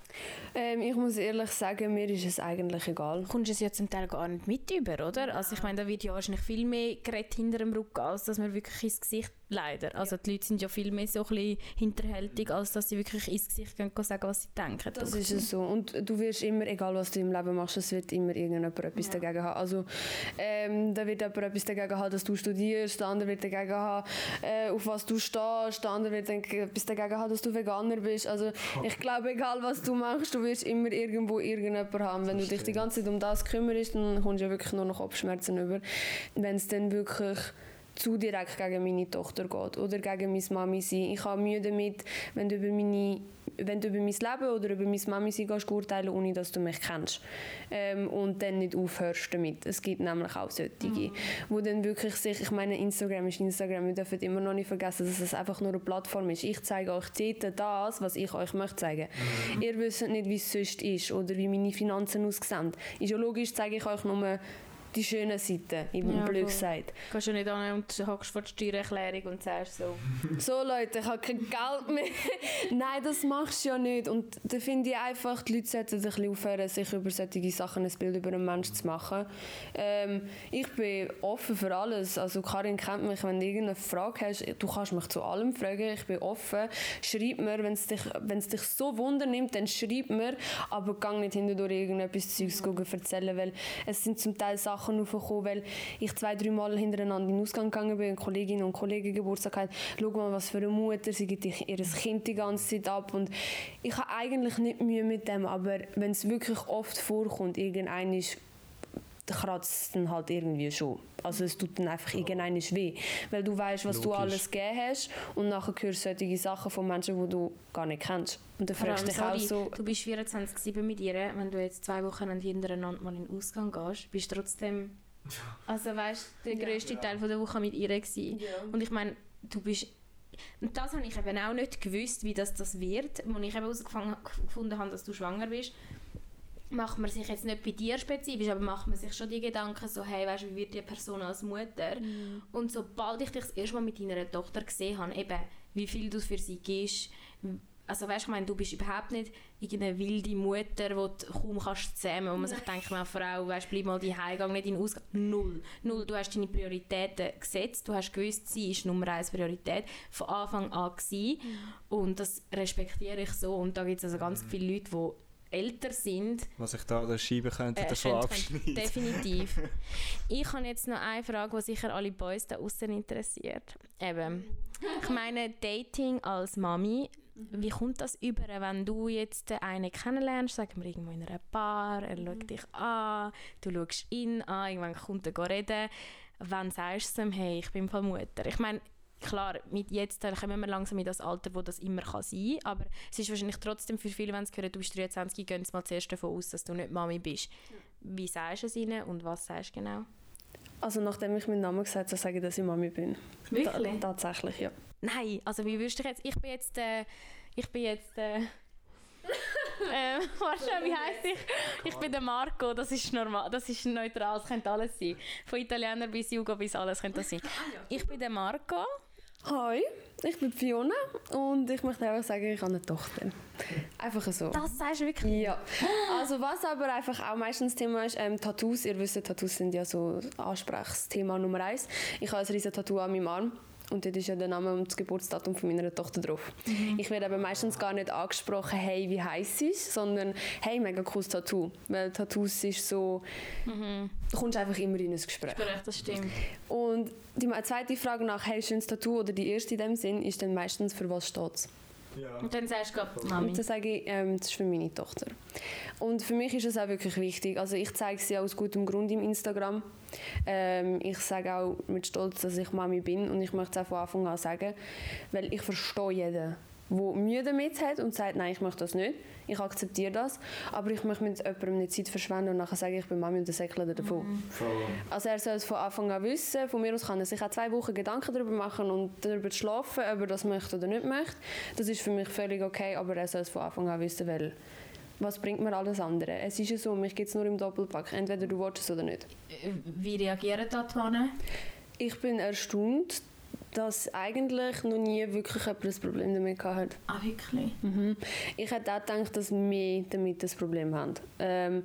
Ähm, ich muss ehrlich sagen, mir ist es eigentlich egal. Kommst du es ja zum Teil gar nicht mit über, oder? Also ich meine, da wird ja wahrscheinlich viel mehr geredet hinter dem Rücken, als dass man wirklich ins Gesicht leider. Also die Leute sind ja viel mehr so ein bisschen hinterhältig, als dass sie wirklich ins Gesicht gehen und sagen, was sie denken. Das ist es so. Und du wirst immer, egal was du im Leben machst, es wird immer irgendjemand etwas ja. dagegen haben. Also ähm, da wird jemand etwas dagegen haben, dass du studierst, der andere wird dagegen haben, äh, auf was du stehst, der andere wird etwas dagegen haben, dass du Veganer bist. Also ich glaube, egal was du machst, du wirst immer irgendwo irgendjemand haben. Wenn du dich die ganze Zeit um das kümmerst, dann kommst du ja wirklich nur noch Kopfschmerzen über. Wenn es dann wirklich zu direkt gegen meine Tochter geht oder gegen meine Mami sein. Ich habe Mühe damit, wenn du über meine wenn du über mein Leben oder über meine Mami sein gehst, urteilen, ohne dass du mich kennst. Ähm, und dann nicht aufhörst damit. Es gibt nämlich auch solche, mhm. wo dann wirklich sich, ich meine, Instagram ist Instagram, wir dürfen immer noch nicht vergessen, dass es einfach nur eine Plattform ist. Ich zeige euch dort das, was ich euch möchte zeigen. Mhm. Ihr wisst nicht, wie es sonst ist oder wie meine Finanzen aussehen. Ist ja logisch, zeige ich euch nur die schönen Seiten, im ja, blöd gesagt. Du kannst ja nicht an und hockst vor der Steuererklärung und sagst so. [laughs] so Leute, ich habe kein Geld mehr. [laughs] Nein, das machst du ja nicht. Und da finde ich einfach, die Leute sollten sich ein aufhören, sich über solche Sachen ein Bild über einen Menschen zu machen. Ähm, ich bin offen für alles. Also Karin kennt mich, wenn du irgendeine Frage hast, du kannst mich zu allem fragen, ich bin offen. Schreib mir, wenn es dich, dich so Wunder nimmt, dann schreib mir, aber gang nicht hinter irgendetwas Zeugs erzählen, weil es sind zum Teil Sachen, Sachen aufgekommen, weil ich zwei, drei Mal hintereinander in den Ausgang gegangen bin und Kolleginnen und Kollegen Geburtstag hatten. Schau mal, was für eine Mutter, sie gibt ihr Kind die ganze Zeit ab und ich habe eigentlich nicht Mühe mit dem, aber wenn es wirklich oft vorkommt, irgendein ist kratzt es dann halt irgendwie schon. Also es tut dann einfach irgendein weh. Weil du weißt, was Logisch. du alles gegeben hast und nachher hörst du solche Sachen von Menschen, die du gar nicht kennst. Und dann fragst du dich auch so... Du bist 24-7 mit ihr, wenn du jetzt zwei Wochen hintereinander mal in den Ausgang gehst, bist du trotzdem... [laughs] Also weißt du, der grösste ja. Teil von der Woche mit ihr gewesen. Ja. Und ich meine, du bist... Und das habe ich eben auch nicht gewusst, wie das, das wird, als ich eben herausgefunden habe, dass du schwanger bist macht man sich jetzt nicht bei dir spezifisch, aber macht man sich schon die Gedanken so, hey, weißt, wie wird die Person als Mutter? Mhm. Und sobald ich dich das erste Mal mit deiner Tochter gesehen habe, eben, wie viel du für sie gibst, also weißt, ich meine, du bist überhaupt nicht irgendeine wilde Mutter, die du kaum kannst zähmen, wo man sich denkt, meine Frau, weißt, bleib mal die Heimgang nicht in den Ausgang. Null. Null. Du hast deine Prioritäten gesetzt, du hast gewusst, sie ist Nummer eins Priorität, von Anfang an gewesen. Mhm. und das respektiere ich so und da gibt es also ganz mhm. viele Leute, die älter sind. Was ich da an der Scheibe könnte äh, davon abschneiden. Definitiv. [laughs] ich habe jetzt noch eine Frage, die sicher alle Boys da außen interessiert. Eben, ich meine, Dating als Mami, wie kommt das über, wenn du jetzt einen kennenlernst, sagen wir irgendwo in einer Bar, er schaut mhm. dich an, du schaust ihn an, irgendwann kommt er reden, wann sagst du ihm, hey, ich bin von Mutter? Ich meine, klar, mit jetzt kommen wir langsam in das Alter, wo das immer kann sein kann, aber es ist wahrscheinlich trotzdem für viele, wenn sie hören, du bist 23, gehen sie mal zuerst davon aus, dass du nicht Mami bist. Ja. Wie sagst du es ihnen und was sagst du genau? Also nachdem ich meinen Namen gesagt habe, sage ich, dass ich Mami bin. Wirklich? Ta tatsächlich, ja. Nein, also wie würdest du jetzt... Ich bin jetzt... Äh, ich bin jetzt... Äh, [laughs] ähm, warte, wie heisst ich? Ich bin der Marco, das ist normal, das ist neutral, das könnte alles sein. Von Italiener bis Jugo bis alles könnte das sein. Ich bin der Marco. Hi, ich bin Fiona und ich möchte einfach sagen, ich habe eine Tochter. Einfach so. Das sagst du wirklich? Ja, also was aber einfach auch meistens Thema ist, ähm, Tattoos. Ihr wisst, Tattoos sind ja so Ansprechthema Nummer eins. Ich habe ein riesen Tattoo an meinem Arm. Und dort ist ja der Name und das Geburtsdatum von meiner Tochter drauf. Ich werde aber meistens gar nicht angesprochen, hey, wie heiß ist, sondern hey, mega cooles Tattoo. Weil Tattoos ist so, du kommst einfach immer in ein Gespräch. Korrekt, das stimmt. Und die zweite Frage nach, hey, schönes Tattoo oder die erste in dem Sinn, ist dann meistens, für was steht es? Ja. Und dann sagst du gerade Mami. Und dann sage ich, ähm, das ist für meine Tochter. Und für mich ist es auch wirklich wichtig. Also ich zeige sie aus gutem Grund im Instagram. Ähm, ich sage auch mit Stolz, dass ich Mami bin und ich möchte es auch von Anfang an sagen, weil ich verstehe jeden, der Mühe damit hat und sagt, nein, ich möchte das nicht. Ich akzeptiere das, aber ich möchte mit jemandem nicht Zeit verschwenden und nachher sagen, ich bin Mami und dann säckle er davon. Voll. Also er soll es von Anfang an wissen. Von mir aus kann er sich auch zwei Wochen Gedanken darüber machen und darüber schlafen, ob er das möchte oder nicht möchte. Das ist für mich völlig okay, aber er soll es von Anfang an wissen, weil was bringt mir alles andere? Es ist ja so, mich gibt es nur im Doppelpack. Entweder du willst es oder nicht. Wie reagieren da die Männer? Ich bin erstaunt, dass eigentlich noch nie wirklich jemand ein Problem damit gehabt hat. Ah, wirklich? Mhm. Ich hätte auch gedacht, dass wir damit das Problem haben. Ähm,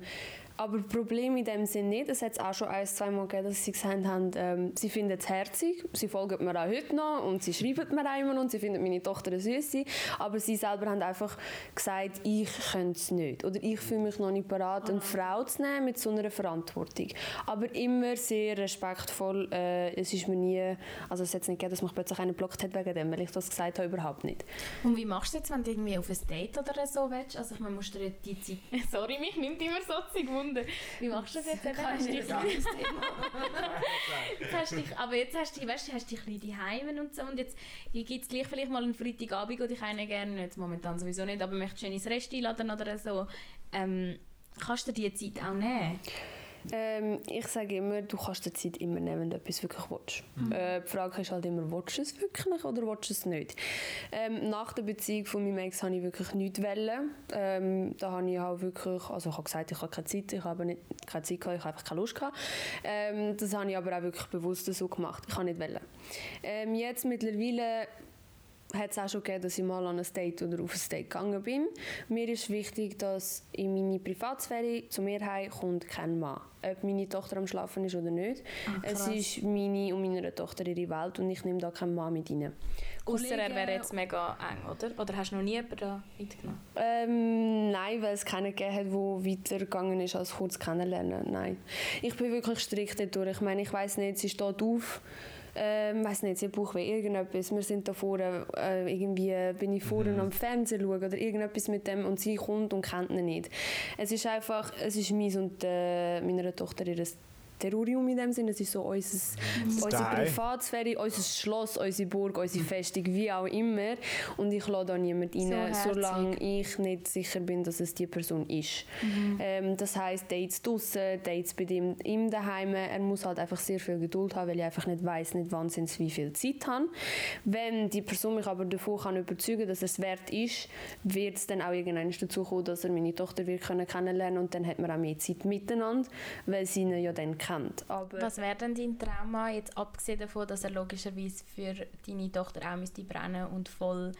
aber Problem in dem Sinn nicht. Es hat es auch schon ein, zwei Mal gegeben, dass sie gesagt haben, ähm, sie finden es herzig, sie folgen mir auch heute noch und sie schreiben mir auch immer und sie finden meine Tochter eine Süße. Aber sie selber haben einfach gesagt, ich könnte es nicht. Oder ich fühle mich noch nicht bereit, eine Frau zu nehmen mit so einer Verantwortung. Aber immer sehr respektvoll. Äh, es ist mir nie, also es hat nicht gegeben, dass mich plötzlich einer blockt hat wegen dem, weil ich das gesagt habe, überhaupt nicht. Und wie machst du jetzt, wenn du irgendwie auf ein Date oder so willst? Also ich meine, musst du dir die Zeit... [laughs] Sorry, mich nimmt immer so zu Wunder. Wie machst du das jetzt? eben? [laughs] Hast du dich, jetzt hast dich, aber jetzt hast du, weißt, du, hast dich ein bisschen und so und jetzt gibt es gleich vielleicht mal einen Freitagabend, und ich eine gerne, jetzt momentan sowieso nicht, aber möchtest du ins Rest einladen oder so, ähm, kannst du dir die Zeit auch nehmen? Ähm, ich sage immer, du kannst die Zeit immer nehmen, wenn du etwas wirklich willst. Äh, die Frage ist halt immer, willst du es wirklich oder willst du es nicht? Ähm, nach der Beziehung von meinem Ex habe ich wirklich nichts wollen. Ähm, da habe ich auch wirklich, also ich habe gesagt, ich habe keine Zeit, ich habe nicht keine Zeit gehabt, ich habe einfach keine Lust gehabt. Ähm, das habe ich aber auch wirklich bewusst so gemacht. Ich habe nicht wollen. Ähm, jetzt mittlerweile hat es auch schon gegeben, dass ich mal an ein Date oder auf ein Date gegangen bin. Mir ist wichtig, dass in meine Privatsphäre zu mir heim kommt kein Mann. Ob meine Tochter am Schlafen ist oder nicht. es ist meine und meiner Tochter ihre Welt und ich nehme da keinen Mann mit rein. Außer er wäre jetzt mega eng, oder? Oder hast du noch nie jemanden mitgenommen? Ähm, nein, weil es keinen gegeben hat, der weitergegangen ist als kurz kennenlernen. Nein. Ich bin wirklich strikt dadurch. Ich meine, ich weiß nicht, sie steht auf, ähm, weiß nicht, sie hat Bauchweh, irgendetwas. Wir sind da vorne, äh, irgendwie bin ich vorne am Fernsehen schauen oder irgendetwas mit dem und sie kommt und kennt ihn nicht. Es ist einfach, es ist meins und äh, meiner Tochter ihres Terrorium in dem Sinne. Es ist so unser, unsere. Privatsphäre, unser Schloss, unsere Burg, unsere Festung, wie auch immer. Und ich lade da niemanden rein, herzig. solange ich nicht sicher bin, dass es die Person ist. Ähm, das heisst, Dates draussen, Dates bei ihm, ihm daheim. Er muss halt einfach sehr viel Geduld haben, weil ich einfach nicht weiß, nicht wann sie wie viel Zeit haben. Wenn die Person mich aber davon kann überzeugen dass es wert ist, wird es dann auch irgendwann dazu kommen, dass er meine Tochter wird können kennenlernen und dann hat man auch mehr Zeit miteinander, weil sie ihn ja dann kennt. Aber Was wäre denn dein Trauma, jetzt abgesehen davon, dass er logischerweise für deine Tochter auch müsste brennen und voll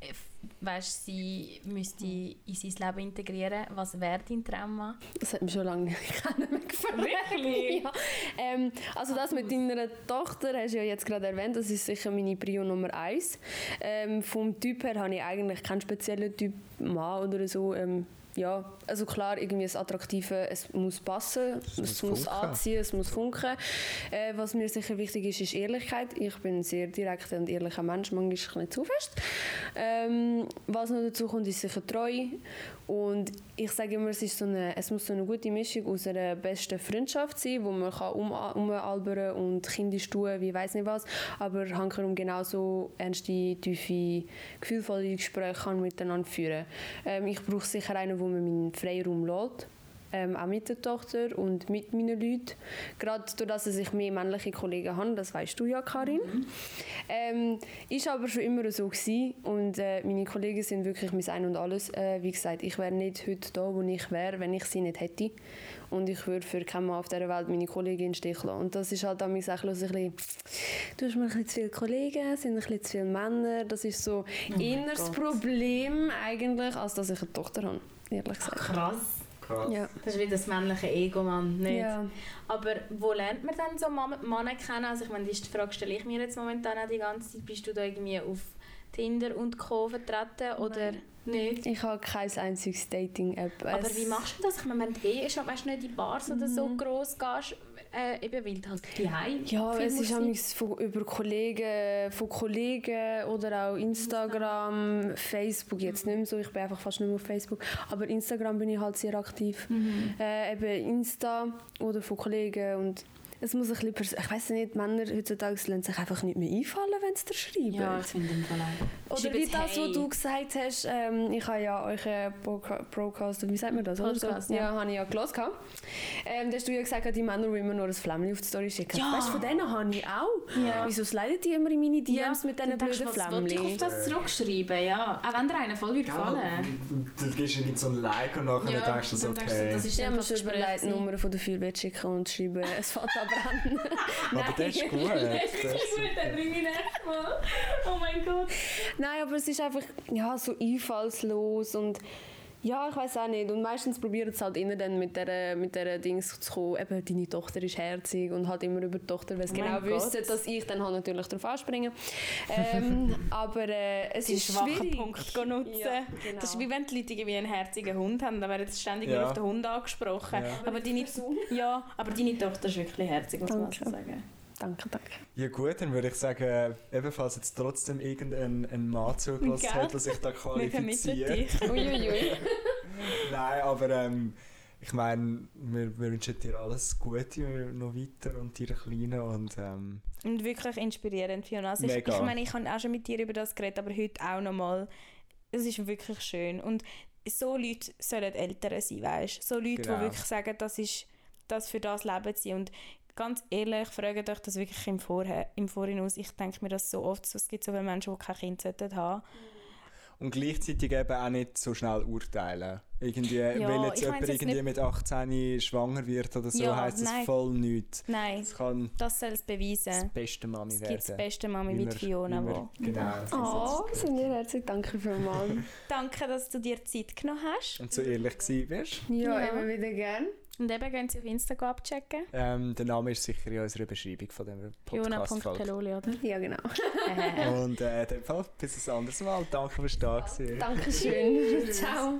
äh, weißt, sie müsste in sein Leben integrieren? Was wäre dein Trauma? das hat mich schon lange nicht [laughs] gefallen. Wirklich? [laughs] ja. ähm, also das mit deiner Tochter hast du ja jetzt gerade erwähnt, das ist sicher meine Prio Nummer eins. Ähm, vom Typ her habe ich eigentlich keinen speziellen Typ Mann oder so. Ähm, ja, also klar, irgendwie das Attraktive, es muss passen, es, muss muss, anziehen, es muss funken. Äh, was mir sicher wichtig ist, ist Ehrlichkeit. Ich bin ein sehr direkter und ehrlicher Mensch, manchmal nicht zu fest. Ähm, was noch dazu kommt, ist sicher treu. Und ich sage immer, es, ist so eine, es muss so eine gute Mischung aus einer besten Freundschaft sein, wo man kann um, umalbern und kindisch tun, wie weiß nicht was, aber hankerum genauso ernste, tiefe, gefühlvolle Gespräche kann miteinander führen. Ähm, ich brauche sicher einen, wo mir meinen Freiraum lässt. ähm, auch mit der Tochter und mit meinen Leuten. Gerade dadurch, dass ich mehr männliche Kollegen habe, das weißt du ja, Karin. Ähm, ist aber schon immer so gewesen und äh, meine Kollegen sind wirklich mein Ein und Alles. Äh, wie gesagt, ich wäre nicht heute da, wo ich wäre, wenn ich sie nicht hätte. Und ich würde für keinen Mann auf dieser Welt meine Kollegin im Stich lassen. Und das ist halt an mich ein bisschen, du hast mir ein bisschen zu viele Kollegen, es sind ein bisschen zu viele Männer. Das ist so eher das Problem eigentlich, als dass ich eine Tochter habe, ehrlich gesagt. Krass. Krass. Ja. Das ist wie das männliche Ego, Mann. Nicht? Ja. Aber wo lernt man dann so Männer Männer kennen? Also ich meine, die Frage stelle ich mir jetzt momentan auch die ganze Zeit. Bist du da irgendwie auf Tinder und Co. vertreten oder nicht? Ich habe kein einziges Dating-App. Aber Es- wie machst du das? Ich meine, wenn du eh schon weißt, nicht in Bars oder so gross gehst, äh, eben weil halt die Ja, es ist amigs über Kollegen, von Kollegen oder auch Instagram, Facebook jetzt nicht mehr so. Ich bin einfach fast nicht mehr auf Facebook. Aber Instagram bin ich halt sehr aktiv. Mhm. Äh, eben Insta oder von Kollegen und es muss ein bisschen, pers- ich weiß nicht, Männer heutzutage lassen sich einfach nicht mehr einfallen, wenn sie dir schreiben. Ja, ich finde im Fall auch. Oder wie das, hey. was du gesagt hast, ähm, ich habe ja euch einen Broca- Broadcast, wie sagt man das? oder so? Podcast, ja. ja. habe ich ja gelesen. Ähm, da hast du ja gesagt, die Männer, die immer nur ein Flämmchen auf die Story schicken. Ja. Weißt du, von denen habe ich auch. Ja. Wieso sliden die immer in meine DMs mit diesen blöden wollte ich auf Flämmchen? das zurückschreiben? Ja, auch wenn dir einer voll würde gefallen. Du gibst ihm so ein Like und nachher Ja, denkst du denkst okay. das ist mir schon Gespräch überlegt, die gewesen. Nummer von der Feuerwehr schicken und schreiben, es fängt an brennen. [laughs] Aber das ist gut. [laughs] Das ist gut, dann bringe ich nächstes Mal. Oh mein Gott. Nein, aber es ist einfach ja, so einfallslos und ja, ich weiß auch nicht. Und meistens probieren sie halt immer dann mit dieser, mit dieser Dings zu kommen, eben, deine Tochter ist herzig und halt immer über die Tochter, weil sie Oh genau wissen, dass ich dann halt natürlich darauf anspringe. [laughs] Ähm, aber äh, es Die ist schwachen schwierig. Punkte nutzen. Ja, genau. Das ist wie wenn die Leute irgendwie einen herzigen Hund haben, dann werden sie ständig Ja. nur auf den Hund angesprochen. Ja. Aber, deine, ja, aber deine Tochter ist wirklich herzig, muss man sagen. Danke, danke. Ja gut, dann würde ich sagen, ebenfalls jetzt trotzdem irgendein ein Mann zugelassen Gell? hat, der sich da Wir qualifiziert. dich. Uiuiui. [laughs] Nein, aber ähm, ich meine, wir, wir wünschen dir alles Gute noch weiter und deiner Kleinen und ähm, Und wirklich inspirierend, Fiona. Also ich, ich meine, ich habe auch schon mit dir über das geredet, aber heute auch nochmal. Es ist wirklich schön. Und so Leute sollen Eltern sein, weißt So Leute, Genau. die wirklich sagen, das ist das für das leben sie. Und ganz ehrlich, fragt euch das wirklich im, Vorher, im Vorhinaus. Ich denke mir das so oft, so, es gibt so viele Menschen, die kein Kind sollten haben und gleichzeitig eben auch nicht so schnell urteilen. Irgendwie, weil jetzt jemand irgendwie nicht- mit 18 schwanger wird oder so, Ja, heisst das nein. voll nichts. Nein, Es kann das soll es das beweisen. beste Mami Es werden. gibt das beste Mami Wie mit wir- Fiona. wir- Wo. Genau. Oh, sind ihr herzlich. Danke vielmals. [laughs] Danke, dass du dir Zeit genommen hast. Und so ehrlich gewesen bist. Ja, Ja. immer wieder gern. Und eben gehen Sie auf Instagram abchecken. Ähm, der Name ist sicher in unserer Beschreibung von dieser Podcast-Folge. Fiona.peloli, oder? Ja, genau. Äh. Und äh, in dem Fall bis ein anderes Mal. Danke fürs da gewesen. Dankeschön. [laughs] Ciao.